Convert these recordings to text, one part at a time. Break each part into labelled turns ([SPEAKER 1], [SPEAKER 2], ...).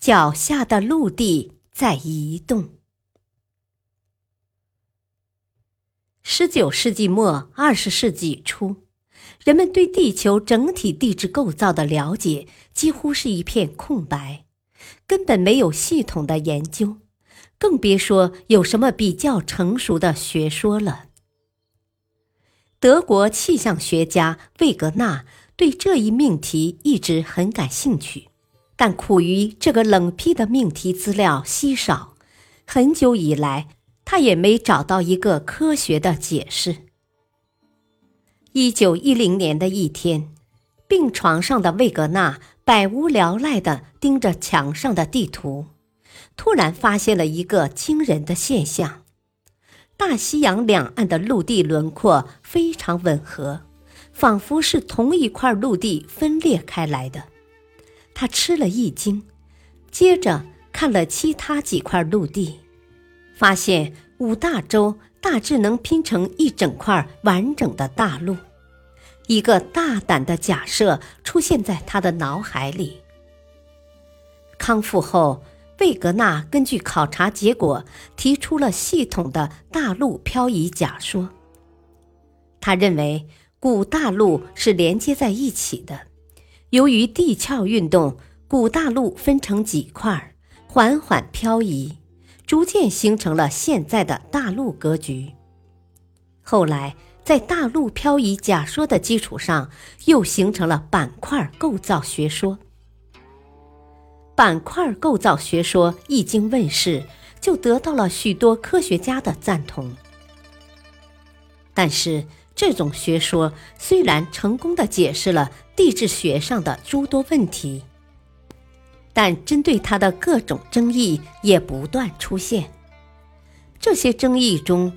[SPEAKER 1] 脚下的陆地在移动。十九世纪末二十世纪初，人们对地球整体地质构造的了解几乎是一片空白，根本没有系统的研究，更别说有什么比较成熟的学说了。德国气象学家魏格纳对这一命题一直很感兴趣。但苦于这个冷僻的命题资料稀少，很久以来他也没找到一个科学的解释。一九一零年的一天，病床上的魏格纳百无聊赖地盯着墙上的地图，突然发现了一个惊人的现象：大西洋两岸的陆地轮廓非常吻合，仿佛是同一块陆地分裂开来的。他吃了一惊，接着看了其他几块陆地，发现五大洲大致能拼成一整块完整的大陆。一个大胆的假设出现在他的脑海里。康复后，魏格纳根据考察结果提出了系统的大陆漂移假说。他认为古大陆是连接在一起的。由于地壳运动，古大陆分成几块，缓缓漂移，逐渐形成了现在的大陆格局。后来，在大陆漂移假说的基础上，又形成了板块构造学说。板块构造学说一经问世，就得到了许多科学家的赞同。但是，这种学说虽然成功的解释了地质学上的诸多问题，但针对它的各种争议也不断出现。这些争议中，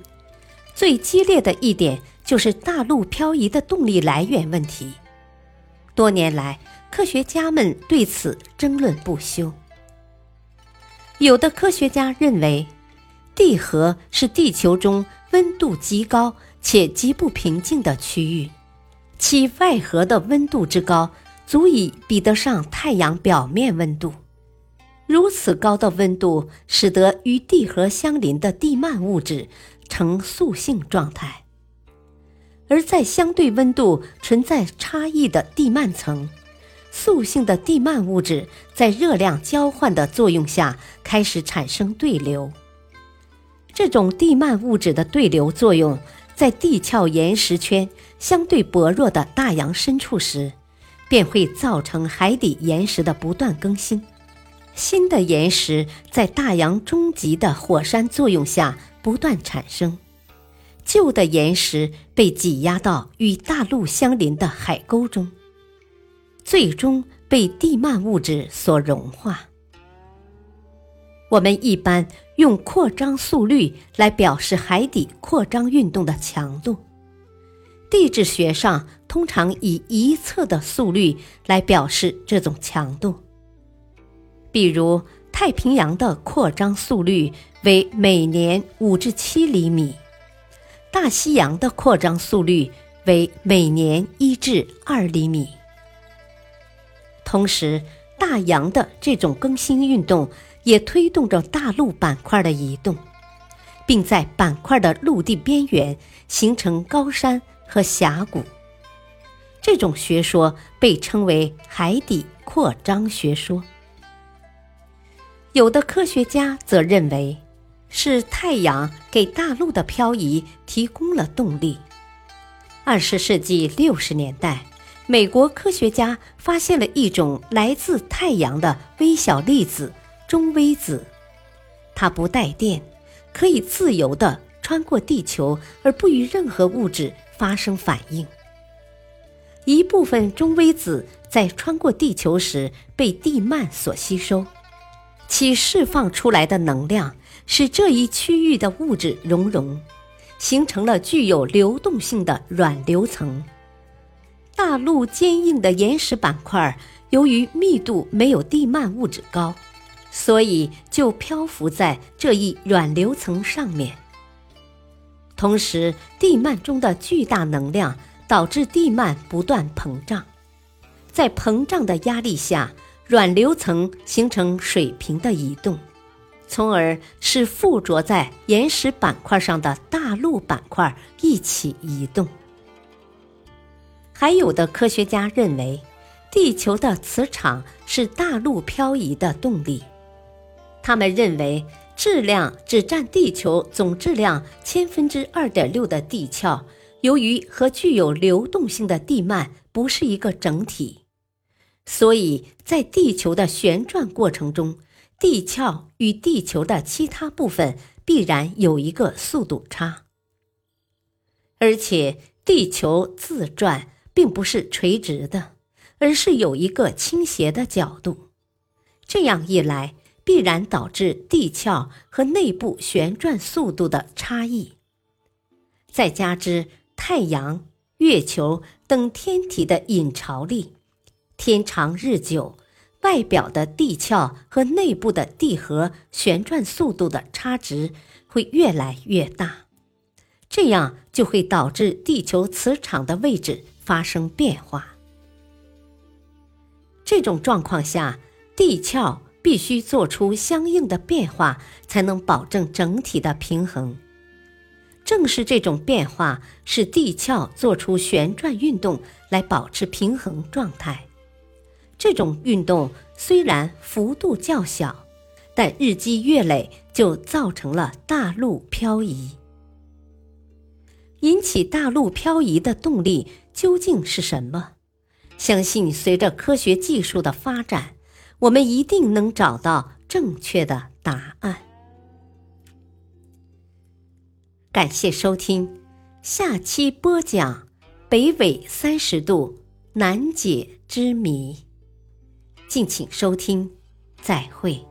[SPEAKER 1] 最激烈的一点就是大陆漂移的动力来源问题。多年来，科学家们对此争论不休。有的科学家认为，地核是地球中温度极高。且极不平静的区域，其外核的温度之高，足以比得上太阳表面温度。如此高的温度，使得与地核相邻的地幔物质呈素性状态；而在相对温度存在差异的地幔层，素性的地幔物质在热量交换的作用下开始产生对流。这种地幔物质的对流作用。在地壳岩石圈相对薄弱的大洋深处时，便会造成海底岩石的不断更新。新的岩石在大洋中极的火山作用下不断产生，旧的岩石被挤压到与大陆相邻的海沟中，最终被地幔物质所融化。我们一般。用扩张速率来表示海底扩张运动的强度，地质学上通常以一侧的速率来表示这种强度。比如，太平洋的扩张速率为每年五至七厘米，大西洋的扩张速率为每年一至二厘米。同时，大洋的这种更新运动。也推动着大陆板块的移动，并在板块的陆地边缘形成高山和峡谷。这种学说被称为海底扩张学说。有的科学家则认为，是太阳给大陆的漂移提供了动力。二十世纪六十年代，美国科学家发现了一种来自太阳的微小粒子。中微子，它不带电，可以自由地穿过地球而不与任何物质发生反应。一部分中微子在穿过地球时被地幔所吸收，其释放出来的能量使这一区域的物质熔融，形成了具有流动性的软流层。大陆坚硬的岩石板块，由于密度没有地幔物质高，所以就漂浮在这一软流层上面。同时，地幔中的巨大能量导致地幔不断膨胀，在膨胀的压力下，软流层形成水平的移动，从而使附着在岩石板块上的大陆板块一起移动。还有的科学家认为，地球的磁场是大陆漂移的动力。他们认为，质量只占地球总质量千分之二点六的地壳，由于和具有流动性的地幔不是一个整体，所以在地球的旋转过程中，地壳与地球的其他部分必然有一个速度差，而且地球自转。并不是垂直的，而是有一个倾斜的角度。这样一来，必然导致地壳和内部旋转速度的差异。再加之太阳、月球等天体的引潮力，天长日久，外表的地壳和内部的地核旋转速度的差值会越来越大，这样就会导致地球磁场的位置。发生变化，这种状况下，地壳必须做出相应的变化，才能保证整体的平衡。正是这种变化，使地壳做出旋转运动来保持平衡状态。这种运动虽然幅度较小，但日积月累就造成了大陆漂移。引起大陆漂移的动力。究竟是什么？相信随着科学技术的发展，我们一定能找到正确的答案。感谢收听，下期播讲北纬三十度难解之谜。敬请收听，再会。